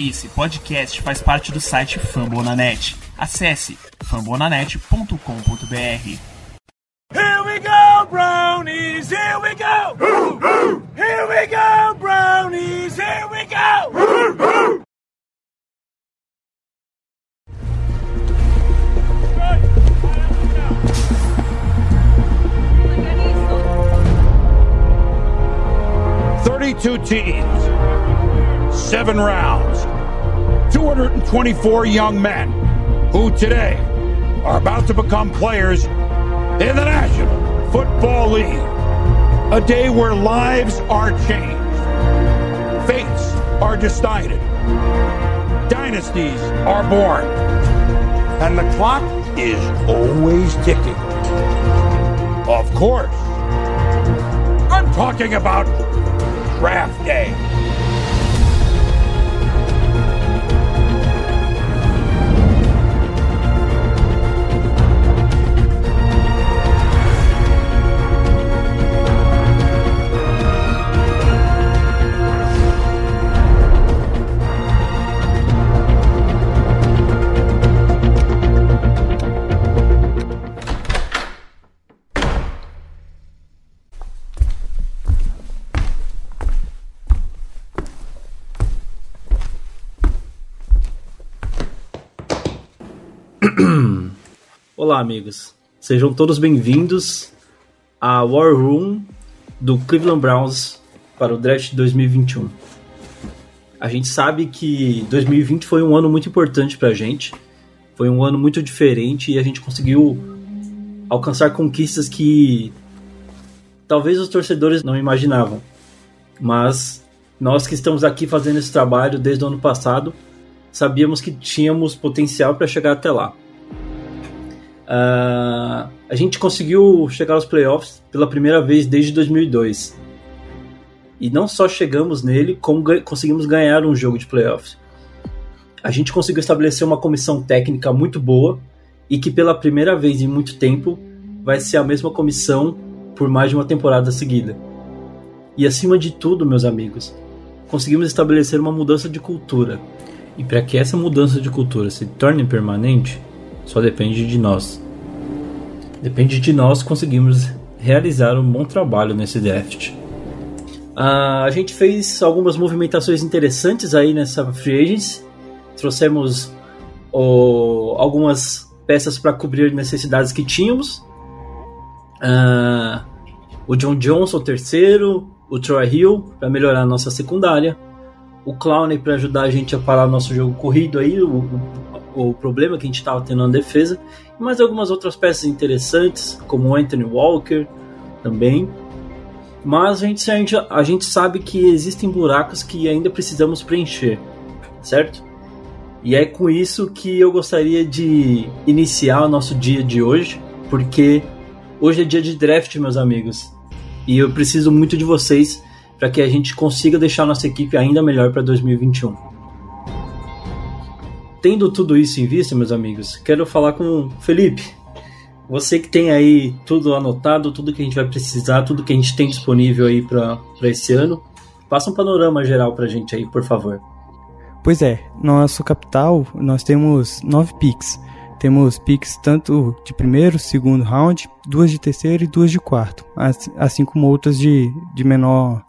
Esse podcast faz parte do site Fambonanet. Acesse fambonanet.com.br. Here we go, brownies, here we go! Here we go, brownies, here we go! Thirty-two teams, seven rounds, 224 young men who today are about to become players in the National Football League. A day where lives are changed, fates are decided, dynasties are born, and the clock is always ticking. Of course, I'm talking about draft day. Olá, amigos. Sejam todos bem-vindos à War Room do Cleveland Browns para o draft 2021. A gente sabe que 2020 foi um ano muito importante para a gente, foi um ano muito diferente e a gente conseguiu alcançar conquistas que talvez os torcedores não imaginavam. Mas nós que estamos aqui fazendo esse trabalho desde o ano passado, sabíamos que tínhamos potencial para chegar até lá. Uh, a gente conseguiu chegar aos playoffs pela primeira vez desde 2002. E não só chegamos nele, como ga conseguimos ganhar um jogo de playoffs. A gente conseguiu estabelecer uma comissão técnica muito boa e que pela primeira vez em muito tempo vai ser a mesma comissão por mais de uma temporada seguida. E acima de tudo, meus amigos, conseguimos estabelecer uma mudança de cultura. E para que essa mudança de cultura se torne permanente, só depende de nós. Depende de nós conseguirmos realizar um bom trabalho nesse draft. Uh, a gente fez algumas movimentações interessantes aí nessa free agency. Trouxemos algumas peças para cobrir necessidades que tínhamos. Uh, o John Johnson, terceiro, o Troy Hill para melhorar a nossa secundária, o Clowney para ajudar a gente a parar nosso jogo corrido aí, o, o problema que a gente estava tendo na defesa, e mais algumas outras peças interessantes, como Anthony Walker também. Mas a gente, a, gente, a gente sabe que existem buracos que ainda precisamos preencher, certo? E é com isso que eu gostaria de iniciar o nosso dia de hoje, porque hoje é dia de draft, meus amigos. E eu preciso muito de vocês para que a gente consiga deixar nossa equipe ainda melhor para 2021. Tendo tudo isso em vista, meus amigos, quero falar com o Felipe. Você que tem aí tudo anotado, tudo que a gente vai precisar, tudo que a gente tem disponível aí para esse ano, passa um panorama geral para a gente aí, por favor. Pois é, nosso capital, nós temos nove picks. Temos picks tanto de primeiro, segundo round, duas de terceiro e duas de quarto, assim como outras de, de menor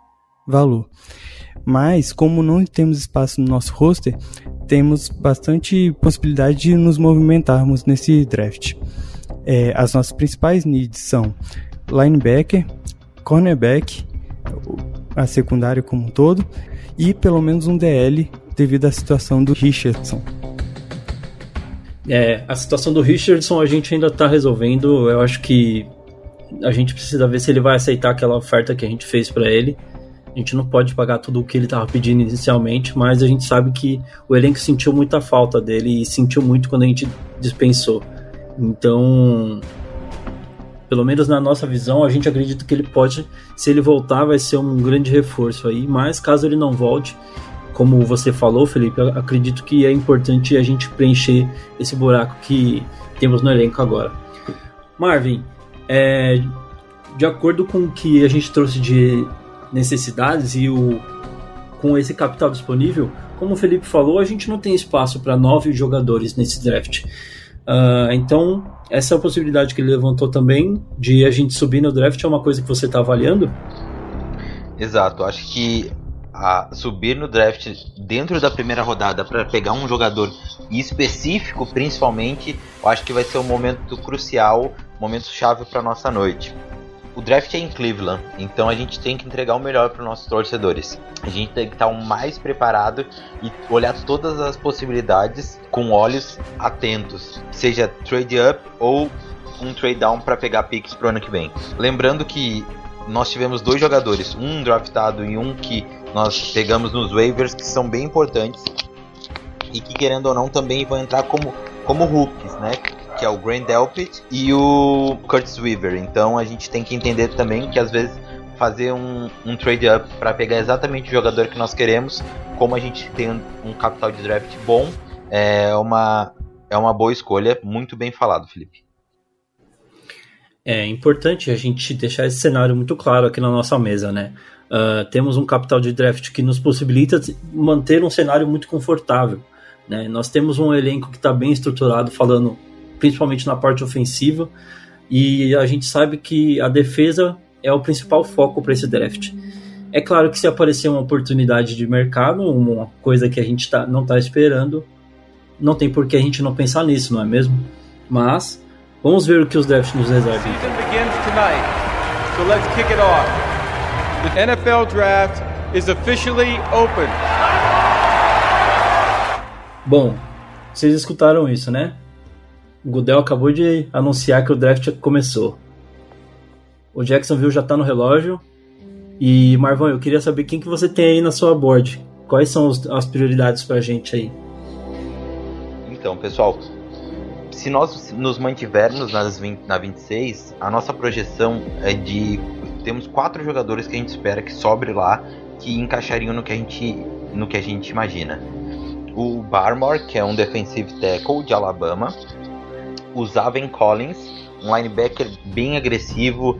valor. Mas, como não temos espaço no nosso roster, temos bastante possibilidade de nos movimentarmos nesse draft. É, as nossas principais needs são linebacker, cornerback, a secundária como um todo, e pelo menos um DL devido à situação do Richardson. É, a situação do Richardson a gente ainda está resolvendo. Eu acho que a gente precisa ver se ele vai aceitar aquela oferta que a gente fez para ele. A gente não pode pagar tudo o que ele estava pedindo inicialmente, mas a gente sabe que o elenco sentiu muita falta dele e sentiu muito quando a gente dispensou. Então, pelo menos na nossa visão, a gente acredita que ele pode, se ele voltar, vai ser um grande reforço aí. Mas caso ele não volte, como você falou, Felipe, acredito que é importante a gente preencher esse buraco que temos no elenco agora. Marvin, é, de acordo com o que a gente trouxe de necessidades e o, com esse capital disponível, como o Felipe falou, a gente não tem espaço para nove jogadores nesse draft. Uh, então, essa possibilidade que ele levantou também de a gente subir no draft é uma coisa que você está avaliando? Exato, acho que a subir no draft dentro da primeira rodada para pegar um jogador específico, principalmente, eu acho que vai ser um momento crucial, momento chave para nossa noite. O draft é em Cleveland, então a gente tem que entregar o melhor para os nossos torcedores. A gente tem que estar o mais preparado e olhar todas as possibilidades com olhos atentos, seja trade up ou um trade down para pegar picks pro ano que vem. Lembrando que nós tivemos dois jogadores, um draftado e um que nós pegamos nos waivers que são bem importantes e que querendo ou não também vão entrar como como rookies, né? Que é o Grand Delpit e o Curtis Weaver. Então a gente tem que entender também que às vezes fazer um, um trade up para pegar exatamente o jogador que nós queremos, como a gente tem um, um capital de draft bom, é uma é uma boa escolha, muito bem falado, Felipe. É importante a gente deixar esse cenário muito claro aqui na nossa mesa, né? Uh, temos um capital de draft que nos possibilita manter um cenário muito confortável. Né? Nós temos um elenco que está bem estruturado, falando principalmente na parte ofensiva, e a gente sabe que a defesa é o principal foco para esse draft. É claro que se aparecer uma oportunidade de mercado, uma coisa que a gente tá, não está esperando, não tem por que a gente não pensar nisso, não é mesmo? Mas vamos ver o que os drafts nos reservam. So let's kick it off. The NFL Draft is officially open. Bom, vocês escutaram isso, né? Goodell acabou de anunciar que o draft começou. O Jacksonville já tá no relógio. E Marvão, eu queria saber quem que você tem aí na sua board. Quais são os, as prioridades pra gente aí? Então, pessoal, se nós nos mantivermos nas 20, na 26, a nossa projeção é de temos quatro jogadores que a gente espera que sobre lá, que encaixariam no que a gente, no que a gente imagina. O Barmore, que é um defensive tackle de Alabama. O Zaven Collins, um linebacker bem agressivo,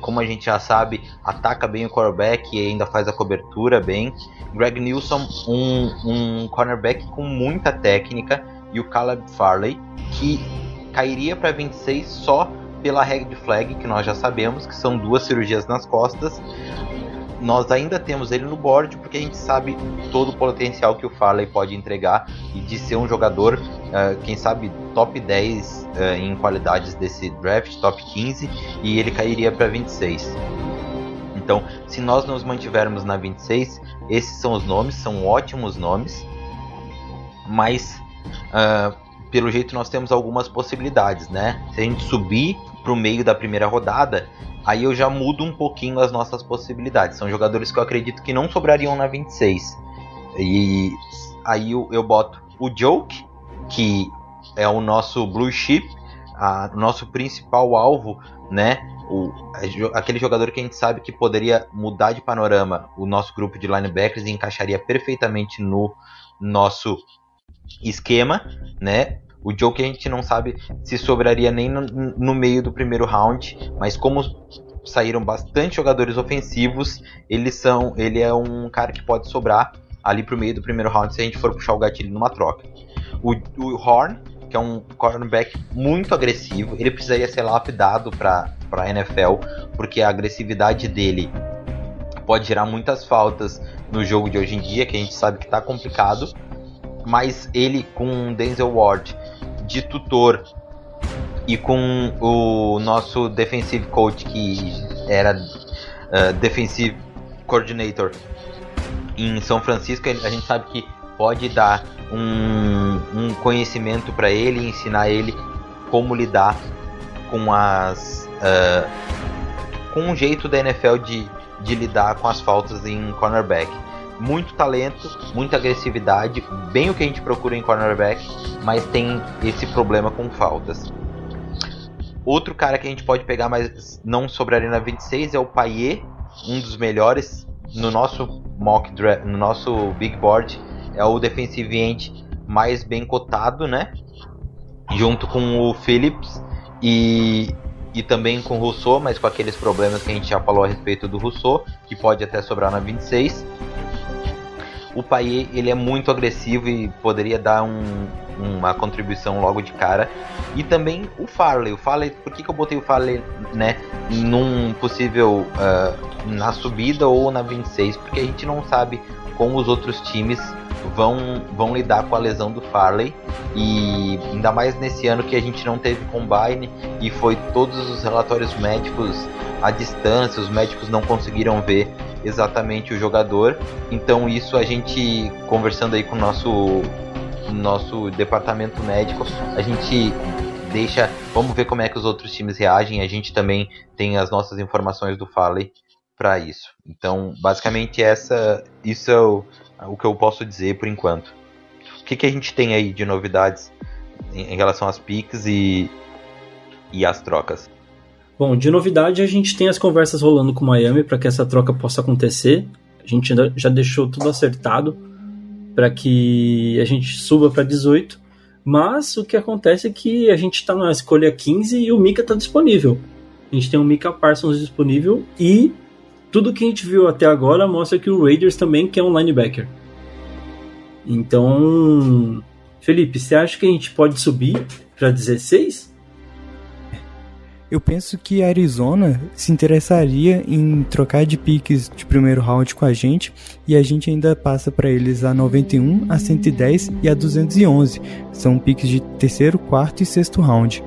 como a gente já sabe, ataca bem o quarterback e ainda faz a cobertura bem. Greg Nilsson, um, um cornerback com muita técnica. E o Caleb Farley, que cairia para 26 só pela red flag, que nós já sabemos que são duas cirurgias nas costas. Nós ainda temos ele no board porque a gente sabe todo o potencial que o Farley pode entregar e de ser um jogador, uh, quem sabe, top 10 uh, eh, em qualidades desse draft, top 15, e ele cairia para 26. Então, se nós nos mantivermos na 26, esses são os nomes, são ótimos nomes, mas uh, pelo jeito nós temos algumas possibilidades, né? Se a gente subir pro meio da primeira rodada, aí eu já mudo um pouquinho as nossas possibilidades. São jogadores que eu acredito que não sobrariam na 26. E aí eu, eu boto o Joke, que é o nosso blue chip, o nosso principal alvo, né? O, aquele jogador que a gente sabe que poderia mudar de panorama o nosso grupo de linebackers e encaixaria perfeitamente no nosso esquema, né? O Joe que a gente não sabe se sobraria nem no, no meio do primeiro round, mas como saíram bastante jogadores ofensivos, eles são, ele é um cara que pode sobrar ali pro meio do primeiro round se a gente for puxar o gatilho numa troca. O, o Horn, que é um cornerback muito agressivo, ele precisaria ser lapidado para a NFL, porque a agressividade dele pode gerar muitas faltas no jogo de hoje em dia, que a gente sabe que está complicado. Mas ele com Denzel Ward de tutor. E com o nosso defensive coach que era uh, defensive coordinator em São Francisco, a gente sabe que pode dar um, um conhecimento para ele, ensinar ele como lidar com as uh, com um jeito da NFL de, de lidar com as faltas em cornerback muito talento, muita agressividade, bem o que a gente procura em cornerback, mas tem esse problema com faltas. Outro cara que a gente pode pegar, mas não sobraria na 26 é o Paier, um dos melhores no nosso mock draft, no nosso big board, é o defensive end mais bem cotado, né? Junto com o Phillips e, e também com o Rousseau, mas com aqueles problemas que a gente já falou a respeito do Rousseau, que pode até sobrar na 26. O Payet ele é muito agressivo e poderia dar um, uma contribuição logo de cara. E também o Farley. O Farley, por que, que eu botei o Farley, né, num possível uh, na subida ou na 26? Porque a gente não sabe como os outros times vão, vão lidar com a lesão do Farley e ainda mais nesse ano que a gente não teve combine e foi todos os relatórios médicos à distância, os médicos não conseguiram ver exatamente o jogador. Então isso a gente conversando aí com o nosso nosso departamento médico, a gente deixa, vamos ver como é que os outros times reagem. A gente também tem as nossas informações do Farley para isso. Então, basicamente essa isso é o, o que eu posso dizer por enquanto. O que, que a gente tem aí de novidades em, em relação às piques e, e às trocas? Bom, de novidade a gente tem as conversas rolando com Miami para que essa troca possa acontecer. A gente já deixou tudo acertado para que a gente suba para 18. Mas o que acontece é que a gente está na escolha 15 e o Mika está disponível. A gente tem o Mika Parsons disponível e tudo que a gente viu até agora mostra que o Raiders também quer um linebacker. Então, Felipe, você acha que a gente pode subir para 16? Eu penso que a Arizona se interessaria em trocar de piques de primeiro round com a gente e a gente ainda passa para eles a 91, a 110 e a 211. São piques de terceiro, quarto e sexto round.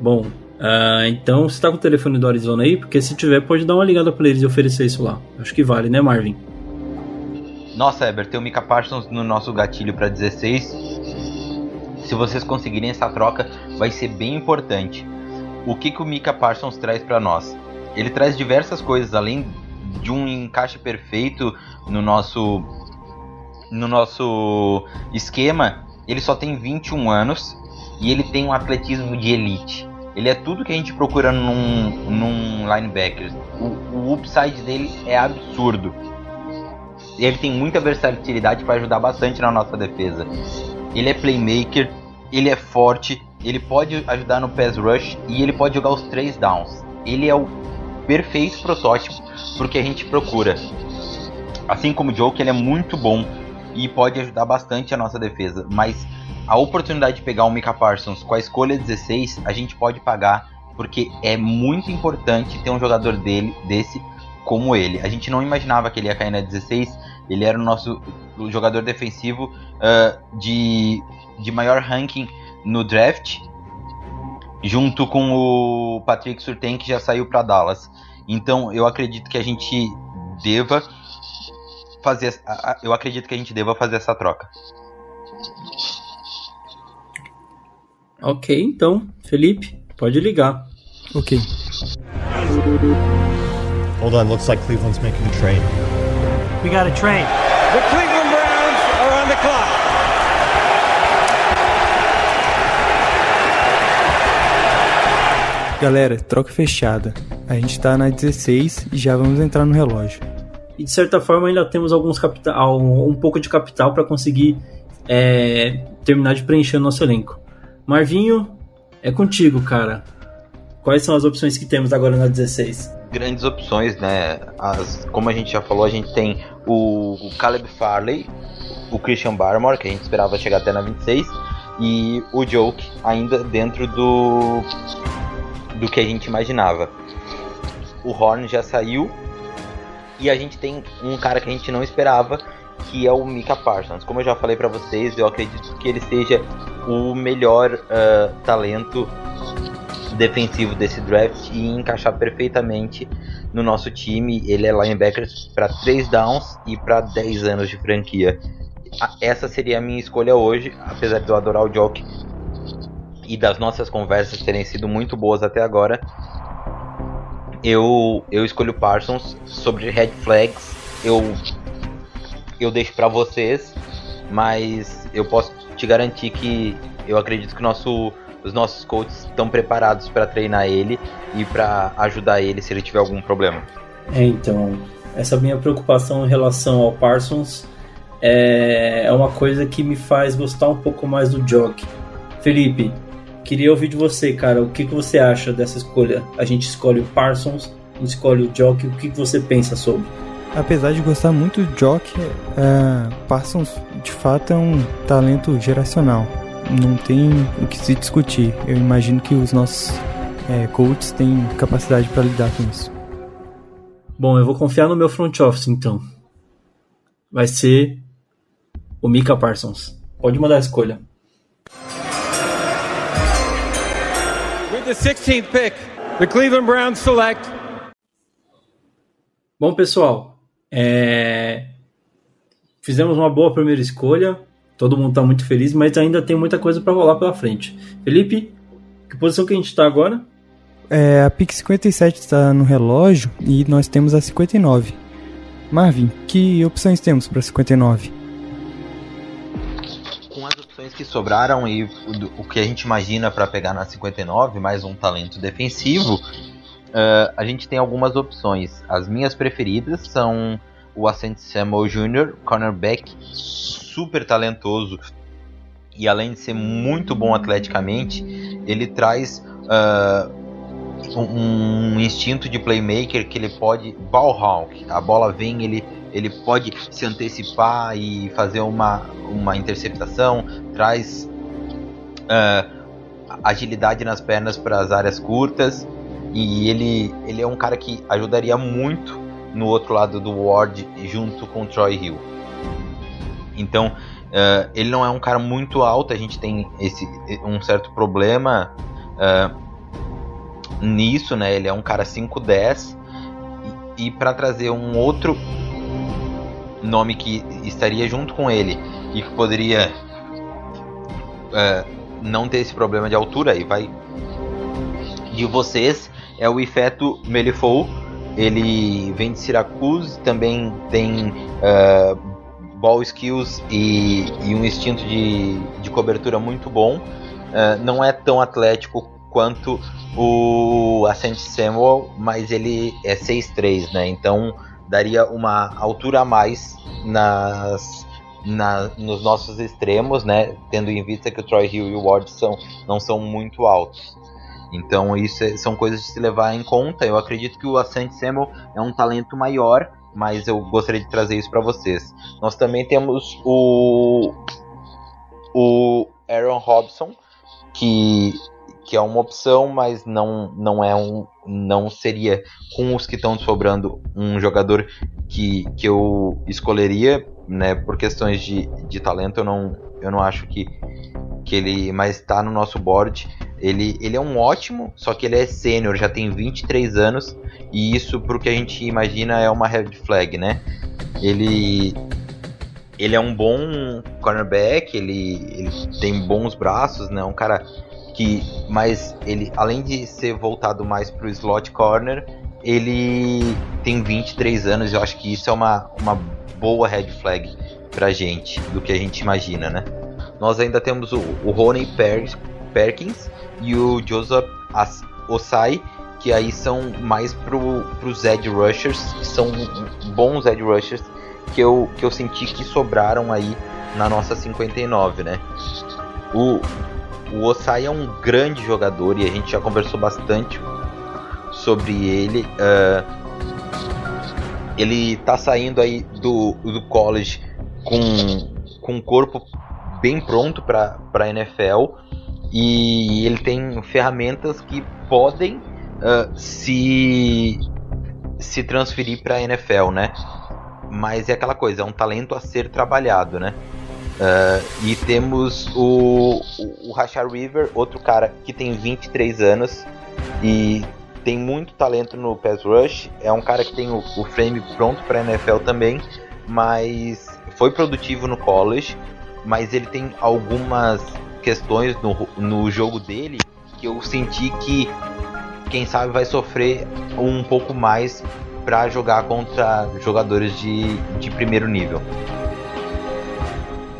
Bom, uh, então você está com o telefone do Arizona aí? Porque se tiver, pode dar uma ligada para eles e oferecer isso lá. Acho que vale, né, Marvin? Nossa, Eber, tem o Mika Parsons no nosso gatilho para 16 se vocês conseguirem essa troca, vai ser bem importante. O que, que o Mika Parsons traz para nós? Ele traz diversas coisas, além de um encaixe perfeito no nosso no nosso esquema. Ele só tem 21 anos e ele tem um atletismo de elite. Ele é tudo que a gente procura num, num linebacker. O, o upside dele é absurdo. Ele tem muita versatilidade para ajudar bastante na nossa defesa. Ele é playmaker, ele é forte, ele pode ajudar no pass rush e ele pode jogar os três downs. Ele é o perfeito protótipo porque a gente procura. Assim como o Joe, que ele é muito bom e pode ajudar bastante a nossa defesa, mas a oportunidade de pegar o Mika Parsons com a escolha 16, a gente pode pagar porque é muito importante ter um jogador dele desse como ele. A gente não imaginava que ele ia cair na 16. Ele era o nosso jogador defensivo uh, de de maior ranking no draft, junto com o Patrick Surtain que já saiu para Dallas. Então eu acredito que a gente deva fazer, eu acredito que a gente deva fazer essa troca. Ok, então, Felipe, pode ligar. Ok. Hold on, looks like Cleveland's making a trade. We got a trade. The Cleveland Browns are on the clock. Galera, troca fechada. A gente tá na 16 e já vamos entrar no relógio. E de certa forma ainda temos alguns capital, um pouco de capital para conseguir é, terminar de preencher o nosso elenco. Marvinho, é contigo, cara. Quais são as opções que temos agora na 16? Grandes opções, né? As, como a gente já falou, a gente tem o, o Caleb Farley, o Christian Barmore, que a gente esperava chegar até na 26, e o Joke ainda dentro do do que a gente imaginava. O Horn já saiu e a gente tem um cara que a gente não esperava, que é o Mika Parsons. Como eu já falei para vocês, eu acredito que ele seja o melhor uh, talento defensivo desse draft e encaixar perfeitamente no nosso time. Ele é linebacker para 3 downs e para 10 anos de franquia. Essa seria a minha escolha hoje, apesar de eu adorar o Jock e das nossas conversas terem sido muito boas até agora, eu, eu escolho Parsons sobre Red Flags. Eu, eu deixo para vocês, mas eu posso te garantir que eu acredito que nosso, os nossos coaches estão preparados para treinar ele e para ajudar ele se ele tiver algum problema. É, então, essa minha preocupação em relação ao Parsons é, é uma coisa que me faz gostar um pouco mais do Jock. Felipe, Queria ouvir de você, cara, o que, que você acha dessa escolha? A gente escolhe o Parsons, a gente escolhe o Jock, o que, que você pensa sobre? apesar de gostar muito do Jock, uh, Parsons de fato é um talento geracional. Não tem o que se discutir. Eu imagino que os nossos é, coaches têm capacidade para lidar com isso. Bom, eu vou confiar no meu front office então. Vai ser o Mika Parsons. Pode mandar a escolha. The 16th pick, the Cleveland Browns select. Bom, pessoal, é... fizemos uma boa primeira escolha. Todo mundo está muito feliz, mas ainda tem muita coisa para rolar pela frente. Felipe, que posição que a gente está agora? É, a pick 57 está no relógio e nós temos a 59. Marvin, que opções temos para 59? Que sobraram e o, que a gente imagina para pegar na 59, mais um talento defensivo, uh, a gente tem algumas opções. As minhas preferidas são o Ascent Samuel Jr., cornerback, super talentoso e além de ser muito bom atleticamente, ele traz uh, um, instinto de playmaker que ele pode ball hawk, a bola vem, ele ele pode se antecipar e fazer uma, uma interceptação, traz uh, agilidade nas pernas para as áreas curtas e ele, ele é um cara que ajudaria muito no outro lado do Ward junto com o Troy Hill. Então uh, ele não é um cara muito alto, a gente tem esse um certo problema uh, nisso, né? Ele é um cara 5'10 e, e para trazer um outro nome que estaria junto com ele e que poderia uh, não ter esse problema de altura e vai de vocês é o Ifeto Melifou. Ele vem de Syracuse, também tem uh, ball skills e, e, um instinto de, de cobertura muito bom. Uh, não é tão atlético quanto o Ascent Samuel, mas ele é 6'3, né? Então daria uma altura a mais nas, na, nos nossos extremos, né? Tendo em vista que o Troy Hill e o Ward são, não são muito altos. Então isso é, são coisas de se levar em conta. Eu acredito que o Ascent Samuel é um talento maior, mas eu gostaria de trazer isso para vocês. Nós também temos o o Aaron Robson, que que é uma opção, mas não, não é um não seria com os que estão sobrando um jogador que, que eu escolheria, né, por questões de, de talento, eu não, eu não acho que, que ele mais está no nosso board. Ele, ele é um ótimo, só que ele é sênior, já tem 23 anos, e isso pro que a gente imagina é uma red flag, né? Ele ele é um bom cornerback, ele, ele tem bons braços, né? Um cara que mas ele além de ser voltado mais para o slot corner, ele tem 23 anos, eu acho que isso é uma, uma boa red flag pra gente, do que a gente imagina, né? Nós ainda temos o, o Ronnie per Perkins e o Joseph As Osai, que aí são mais pro, pros edge rushers, que são bons edge rushers que eu, que eu senti que sobraram aí na nossa 59, né? O, o Osai é um grande jogador e a gente já conversou bastante sobre ele. Uh, ele tá saindo aí do, do college com, com um corpo bem pronto para a NFL e ele tem ferramentas que podem uh, se se transferir para a NFL, né? Mas é aquela coisa, é um talento a ser trabalhado, né? Uh, e temos o, o, o Rashard River, outro cara que tem 23 anos e tem muito talento no pass rush. É um cara que tem o, o frame pronto para NFL também, mas foi produtivo no college. Mas ele tem algumas questões no, no jogo dele que eu senti que, quem sabe, vai sofrer um pouco mais para jogar contra jogadores de, de primeiro nível.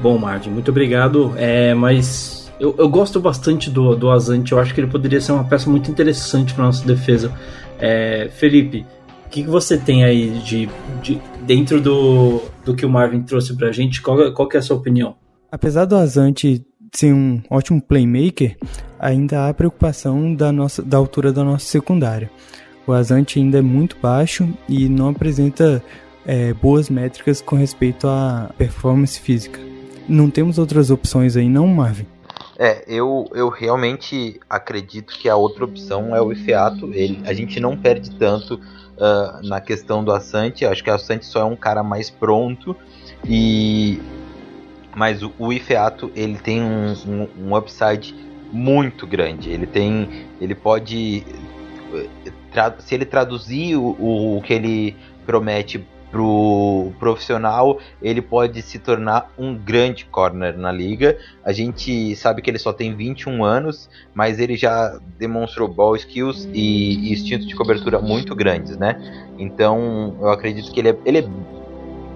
Bom, Martin, muito obrigado. É, mas eu, eu gosto bastante do, do Azante. Eu acho que ele poderia ser uma peça muito interessante para nossa defesa. É, Felipe, o que, que você tem aí de, de, dentro do, do que o Marvin trouxe para a gente? Qual, qual é a sua opinião? Apesar do Azante ser um ótimo playmaker, ainda há preocupação da, nossa, da altura da nossa secundária. O Azante ainda é muito baixo e não apresenta é, boas métricas com respeito à performance física. Não temos outras opções aí, não, Marvin? É, eu, eu realmente acredito que a outra opção é o Ifeato. Ele, a gente não perde tanto uh, na questão do Assante. Acho que o Assante só é um cara mais pronto. E mas o, o Ifeato ele tem um, um, um, upside muito grande. Ele tem, ele pode, se ele traduzir o, o que ele promete pro profissional, ele pode se tornar um grande corner na liga. A gente sabe que ele só tem 21 anos, mas ele já demonstrou ball skills e, e instinto de cobertura muito grandes, né? Então, eu acredito que ele é, ele é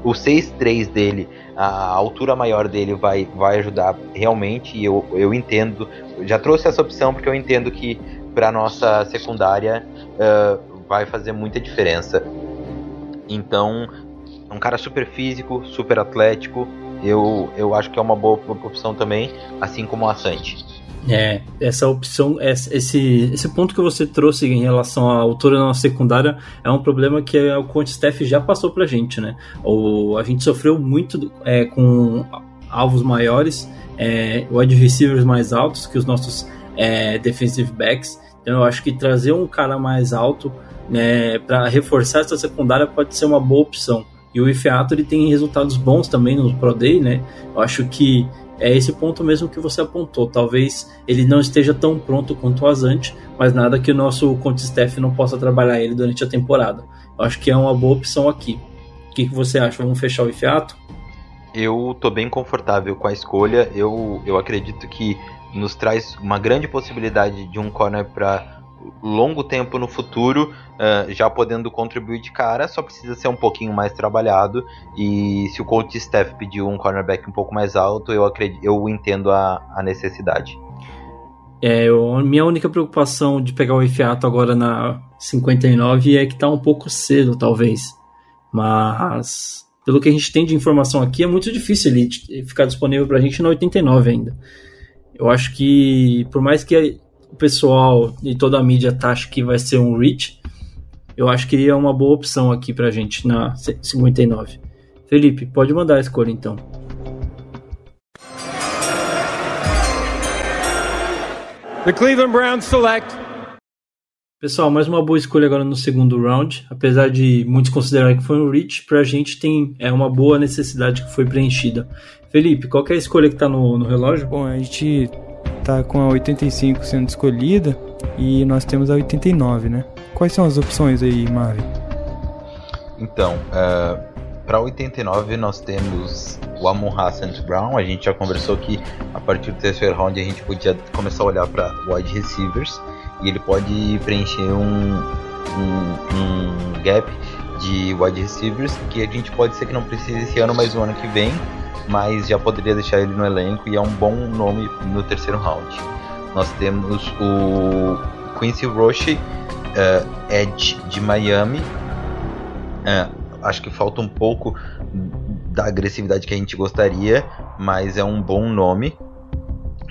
o 6'3 dele, a altura maior dele vai, vai ajudar realmente. Eu, eu entendo, já trouxe essa opção porque eu entendo que para nossa secundária uh, vai fazer muita diferença. Então, um cara super físico, super atlético, eu, eu acho que é uma boa opção também, assim como o Assante. É, essa opção, esse, esse ponto que você trouxe em relação à altura na secundária é um problema que o Conte Staff já passou pra gente, né? O, a gente sofreu muito é, com alvos maiores, é, wide receivers mais altos que os nossos é, defensive backs. Então eu acho que trazer um cara mais alto né, para reforçar essa secundária pode ser uma boa opção. E o Ifeato ele tem resultados bons também no Pro Day, né? Eu acho que é esse ponto mesmo que você apontou. Talvez ele não esteja tão pronto quanto o Azante, mas nada que o nosso Conte Staff não possa trabalhar ele durante a temporada. Eu acho que é uma boa opção aqui. O que, que você acha? Vamos fechar o Ifiato? Eu tô bem confortável com a escolha. Eu, eu acredito que nos traz uma grande possibilidade de um corner para longo tempo no futuro, uh, já podendo contribuir de cara, só precisa ser um pouquinho mais trabalhado. E se o coach staff pediu um cornerback um pouco mais alto, eu acredito, eu entendo a, a necessidade. É, eu, minha única preocupação de pegar o Ifiato agora na 59 é que tá um pouco cedo, talvez. Mas pelo que a gente tem de informação aqui, é muito difícil ele ficar disponível pra gente na 89 ainda. Eu acho que, por mais que o pessoal e toda a mídia tá, acha que vai ser um reach, eu acho que é uma boa opção aqui pra gente na 59. Felipe, pode mandar a escolha então. The Cleveland Browns select. Pessoal, mais uma boa escolha agora no segundo round. Apesar de muitos considerarem que foi um reach, pra gente tem é uma boa necessidade que foi preenchida. Felipe, qual é a escolha que tá no, no relógio? Bom, a gente tá com a 85 sendo escolhida e nós temos a 89, né? Quais são as opções aí, Marvin? Então, uh, para 89 nós temos o Amon Hassan Brown. A gente já conversou que a partir do terceiro round a gente podia começar a olhar para wide receivers e ele pode preencher um, um, um gap de wide receivers que a gente pode ser que não precise esse ano, mas o ano que vem mas já poderia deixar ele no elenco e é um bom nome no terceiro round. Nós temos o Quincy Roche, uh, Edge de Miami. Uh, acho que falta um pouco da agressividade que a gente gostaria, mas é um bom nome.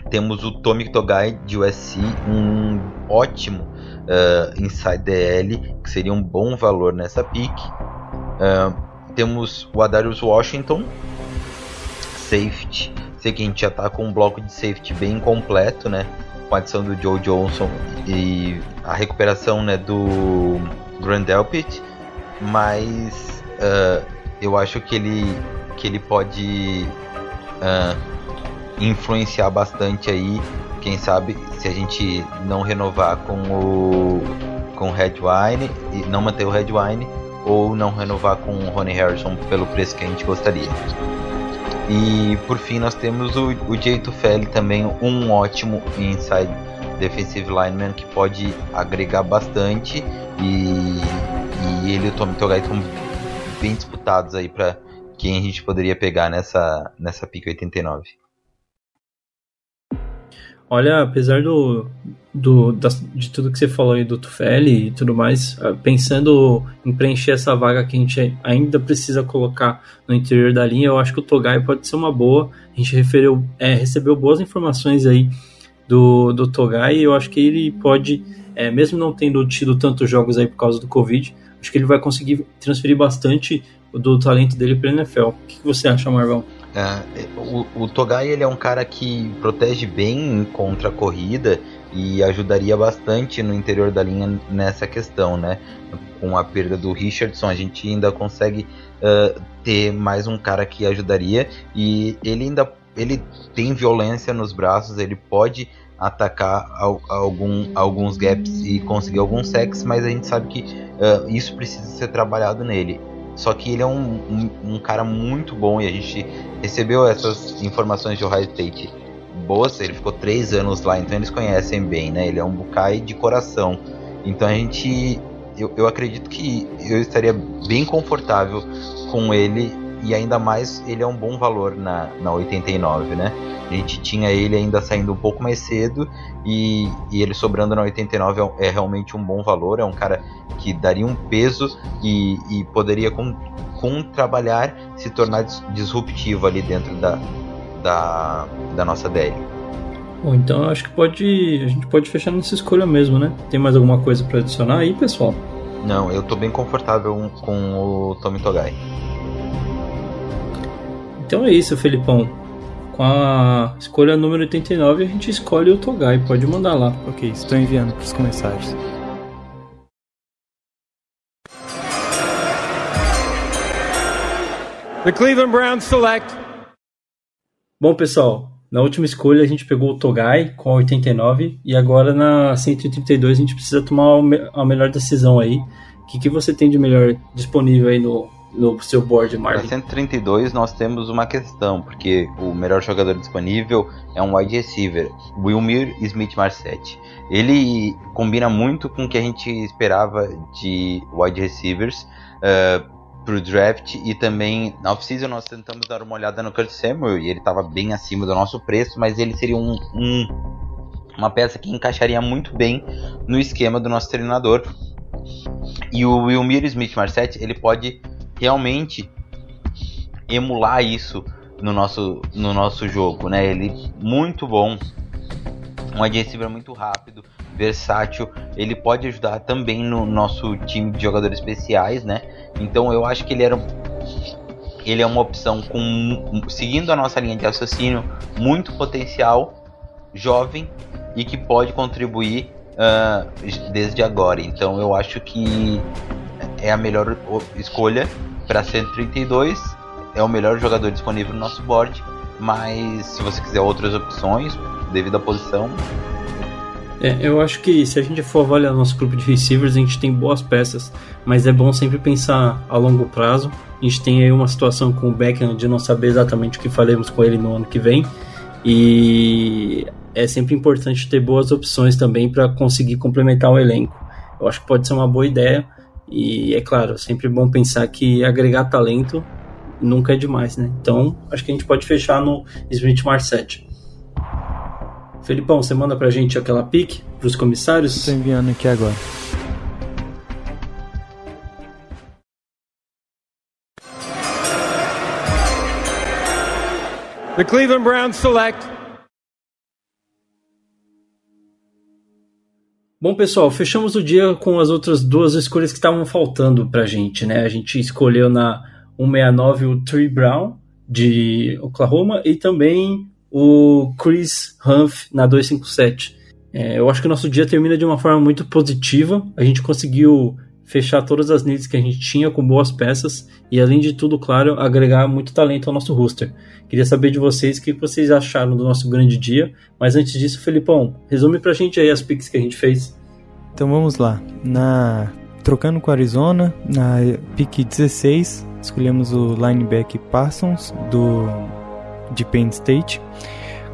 Temos o Tommy Togai de USC, um ótimo uh, inside DL, que seria um bom valor nessa pick. Uh, temos o Adarius Washington, safety. Sei que a gente já tá com um bloco de safety bem completo, né? Com a adição do Joe Johnson e a recuperação né, do Grand Delpit. Mas uh, eu acho que ele, que ele pode uh, influenciar bastante aí. Quem sabe se a gente não renovar com o com Redwine e não manter o Redwine ou não renovar com o Ronnie Harrison pelo preço que a gente gostaria. E por fim nós temos o, o Jay Tufeli também, um ótimo inside defensive lineman que pode agregar bastante e, e ele e o Tommy Togai estão bem disputados aí para quem a gente poderia pegar nessa, nessa pick 89. Olha, apesar do, do de tudo que você falou aí do Tufeli e tudo mais, ah, pensando em preencher essa vaga que a gente ainda precisa colocar no interior da linha, eu acho que o Togai pode ser uma boa. A gente referiu, é, recebeu boas informações aí do, do Togai e eu acho que ele pode é, mesmo não tendo tido tantos jogos aí por causa do Covid, acho que ele vai conseguir transferir bastante do talento dele para NFL. O que, você acha, Marvão? É, o, o Togai ele é um cara que protege bem contra a corrida e ajudaria bastante no interior da linha nessa questão, né? Com a perda do Richardson, a gente ainda consegue uh, ter mais um cara que ajudaria e ele ainda ele tem violência nos braços, ele pode atacar algum, alguns gaps e conseguir alguns sacks, mas a gente sabe que uh, isso precisa ser trabalhado nele. Só que ele é um, um, um, cara muito bom e a gente recebeu essas informações de Ohio State boas. Ele ficou três anos lá, então eles conhecem bem, né? Ele é um Bukai de coração. Então a gente. Eu, eu acredito que eu estaria bem confortável com ele e ainda mais ele é um bom valor na, na 89, né? A gente tinha ele ainda saindo um pouco mais cedo e, e ele sobrando na 89 é, é, realmente um bom valor. É um cara que daria um peso e, e poderia com, com trabalhar se tornar disruptivo ali dentro da, da, da nossa DL. Bom, então eu acho que pode a gente pode fechar nessa escolha mesmo, né? Tem mais alguma coisa para adicionar aí, pessoal? Não, eu tô bem confortável com o Tommy Togai. Então é isso, Felipão. Com a escolha número 89, a gente escolhe o Togai. Pode mandar lá. Ok, estou enviando para os comentários. The Cleveland Browns select. Bom, pessoal, na última escolha a gente pegou o Togai com a 89 e agora na 132 a gente precisa tomar a melhor decisão aí. O que, que você tem de melhor disponível aí no, no seu board, Marvin? Na 132 nós temos uma questão, porque o melhor jogador disponível é um wide receiver, Wilmir Smith Marset. Ele combina muito com o que a gente esperava de wide receivers uh, pro draft e também na off-season nós tentamos dar uma olhada no Kurt Samuel e ele estava bem acima do nosso preço, mas ele seria um, um uma peça que encaixaria muito bem no esquema do nosso treinador. E o Wilmir Smith Marset, ele pode realmente emular isso no nosso, no nosso jogo, né? Ele muito bom, um adversário muito rápido, versátil, ele pode ajudar também no nosso time de jogadores especiais, né? Então eu acho que ele era ele é uma opção com seguindo a nossa linha de raciocínio muito potencial, jovem e que pode contribuir uh, desde agora. Então eu acho que é a melhor escolha para 132. É o melhor jogador disponível no nosso board. Mas se você quiser outras opções, devido à posição. É, eu acho que se a gente for avaliar nosso grupo de receivers, a gente tem boas peças, mas é bom sempre pensar a longo prazo. A gente tem aí uma situação com o Beckham de não saber exatamente o que faremos com ele no ano que vem. E é sempre importante ter boas opções também para conseguir complementar o elenco. Eu acho que pode ser uma boa ideia. E é claro, é sempre bom pensar que agregar talento nunca é demais, né? Então, acho que a gente pode fechar no Smith Marset. Felipão, você manda pra gente aquela pique pros comissários? Estou enviando aqui agora. The Cleveland Browns select Bom, pessoal, fechamos o dia com as outras duas escolhas que estavam faltando pra gente, né? A gente escolheu na 169 o Tree Brown, de Oklahoma, e também o Chris Humph na 257. É, eu acho que o nosso dia termina de uma forma muito positiva. A gente conseguiu fechar todas as needs que a gente tinha com boas peças e, além de tudo, claro, agregar muito talento ao nosso roster. Queria saber de vocês o que vocês acharam do nosso grande dia, mas antes disso, Felipão, resume pra gente aí as picks que a gente fez. Então vamos lá. Na trocando com Arizona, na pick 16, escolhemos o linebacker Parsons do de Penn State.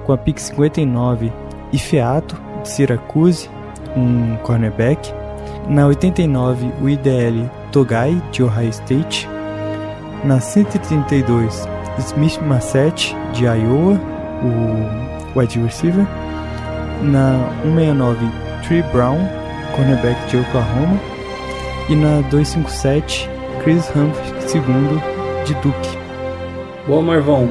Com a pick 59, Ifeato de Syracuse, um cornerback. Na 89, o IDL Togai de Ohio State. Na 132, Smith Massett de Iowa, o wide receiver. Na 169, Tree Brown, cornerback de Oklahoma. E na 257, Chris Humphrey II de Duke. Bom, Marvão,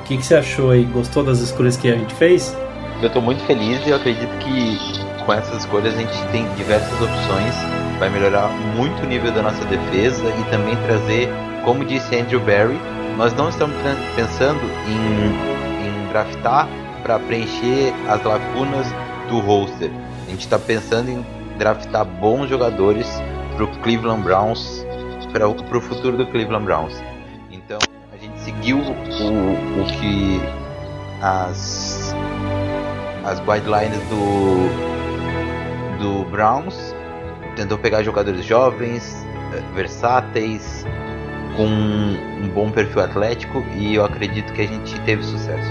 o que, que, você achou aí? Gostou das escolhas que a gente fez? Eu estou muito feliz e eu acredito que com essas escolhas a gente tem diversas opções, vai melhorar muito o nível da nossa defesa e também trazer, como disse Andrew Barry, nós não estamos pensando em, em draftar para preencher as lacunas do roster. A gente está pensando em draftar bons jogadores para o Cleveland Browns, para o futuro do Cleveland Browns. Então a gente seguiu o, o que as as guidelines do do Browns, tentou pegar jogadores jovens, eh, versáteis, com um bom perfil atlético e eu acredito que a gente teve sucesso.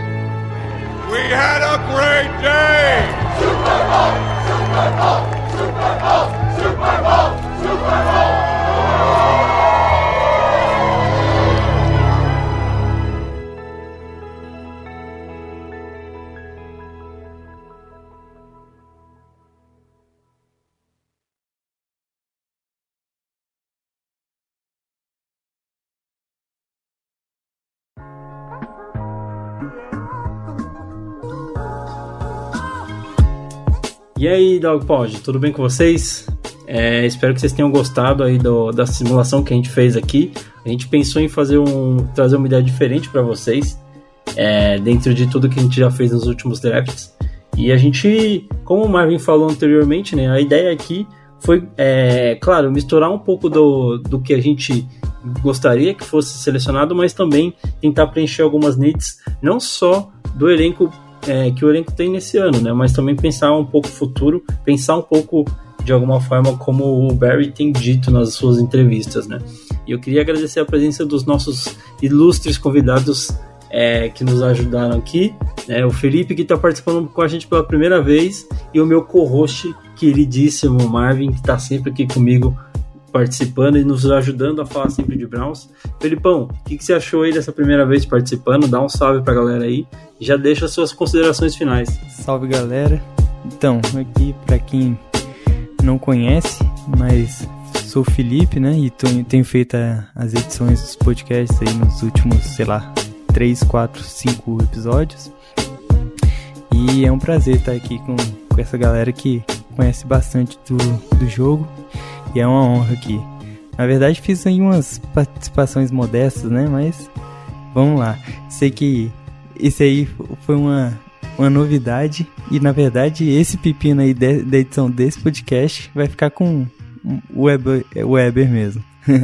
We had a great day! Super Bowl! Super Bowl! Super Bowl! Super Bowl! Super Bowl! E aí, Dogpod, tudo bem com vocês? É, espero que vocês tenham gostado aí do, da simulação que a gente fez aqui. A gente pensou em fazer um, trazer uma ideia diferente para vocês, é, dentro de tudo que a gente já fez nos últimos drafts. E a gente, como o Marvin falou anteriormente, né, a ideia aqui foi, é, claro, misturar um pouco do, do que a gente gostaria que fosse selecionado, mas também tentar preencher algumas needs, não só do elenco é, que o elenco tem nesse ano, né? Mas também pensar um pouco futuro, pensar um pouco de alguma forma como o Barry tem dito nas suas entrevistas, né? E eu queria agradecer a presença dos nossos ilustres convidados é, que nos ajudaram aqui, né? O Felipe que está participando com a gente pela primeira vez e o meu co-host queridíssimo Marvin que está sempre aqui comigo participando e nos ajudando a falar sempre de Browns. Felipão, o que, que, você achou aí dessa primeira vez participando? Dá um salve pra galera aí e já deixa suas considerações finais. Salve galera. Então, aqui para quem não conhece, mas sou o Felipe, né? E tenho feito as edições dos podcasts aí nos últimos, sei lá, 3, 4, 5 episódios. E é um prazer estar aqui com, com essa galera que conhece bastante do, do jogo e é uma honra aqui. Na verdade fiz aí umas participações modestas, né? Mas vamos lá. Sei que esse aí foi uma, uma novidade e na verdade esse pepino aí de, da edição desse podcast vai ficar com o Weber, Weber mesmo.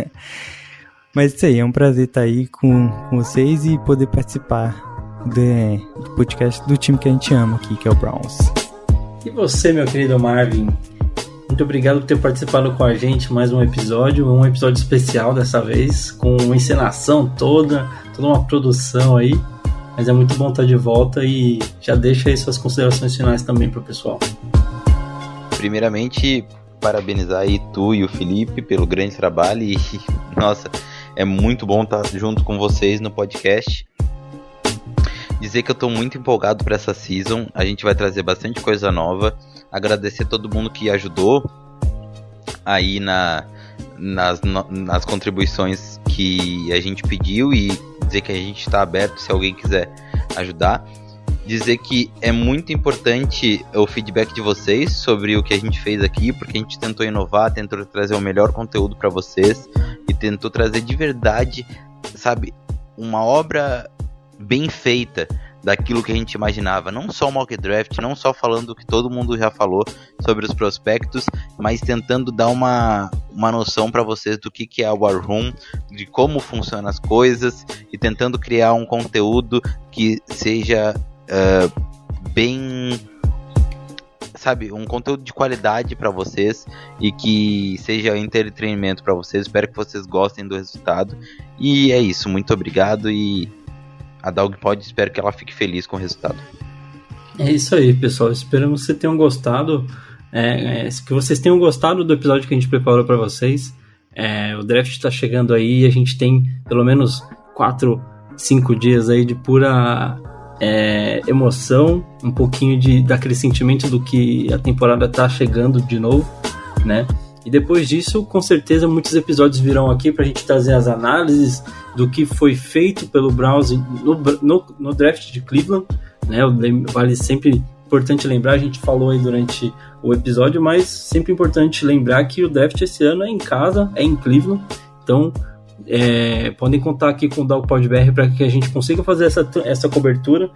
Mas isso aí, é um prazer estar aí com, com vocês e poder participar do podcast do time que a gente ama aqui, que é o Browns. E você, meu querido Marvin, muito obrigado por ter participado com a gente mais um episódio, um episódio especial dessa vez, com uma encenação toda, toda uma produção aí. Mas é muito bom estar de volta e já deixa aí suas considerações finais também para o pessoal. Primeiramente, parabenizar aí tu e o Felipe pelo grande trabalho e nossa, é muito bom estar junto com vocês no podcast. Dizer que eu estou muito empolgado para essa season. A gente vai trazer bastante coisa nova agradecer todo mundo que ajudou aí na, nas, nas contribuições que a gente pediu e dizer que a gente está aberto se alguém quiser ajudar. Dizer que é muito importante o feedback de vocês sobre o que a gente fez aqui, porque a gente tentou inovar, tentou trazer o melhor conteúdo para vocês e tentou trazer de verdade, sabe, uma obra bem feita daquilo que a gente imaginava. Não só o mock draft, não só falando o que todo mundo já falou sobre os prospectos, mas tentando dar uma, uma noção para vocês do que, que é a War Room, de como funcionam as coisas e tentando criar um conteúdo que seja uh, bem sabe, um conteúdo de qualidade para vocês e que seja entretenimento para vocês. Espero que vocês gostem do resultado. E é isso, muito obrigado e a Dog pode espero que ela fique feliz com o resultado. É isso aí, pessoal. Esperamos que vocês tenham gostado. É, é, que vocês tenham gostado do episódio que a gente preparou para vocês. É, o draft está chegando aí e a gente tem pelo menos 4, 5 dias aí de pura é, emoção, um pouquinho de, daquele sentimento do que a temporada está chegando de novo, né? E depois disso, com certeza, muitos episódios virão aqui para a gente trazer as análises do que foi feito pelo Browns no, no, no draft de Cleveland. Né? Vale sempre importante lembrar, a gente falou aí durante o episódio, mas sempre importante lembrar que o draft esse ano é em casa, é em Cleveland, então é, podem contar aqui com o DalPodBR para que a gente consiga fazer essa, essa cobertura.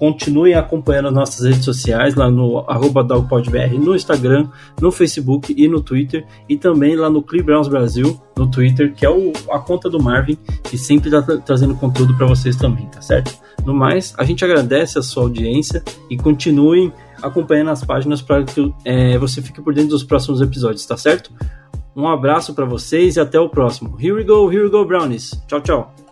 Continuem acompanhando as nossas redes sociais, lá no DalPodBR, no Instagram, no Facebook e no Twitter, e também lá no Clee Browns Brasil, no Twitter, que é o, a conta do Marvin, que sempre está trazendo conteúdo para vocês também, tá certo? No mais, a gente agradece a sua audiência e continuem acompanhando as páginas para que é, você fique por dentro dos próximos episódios, tá certo? Um abraço para vocês e até o próximo. Here we go, here we go, Brownies. Tchau, tchau.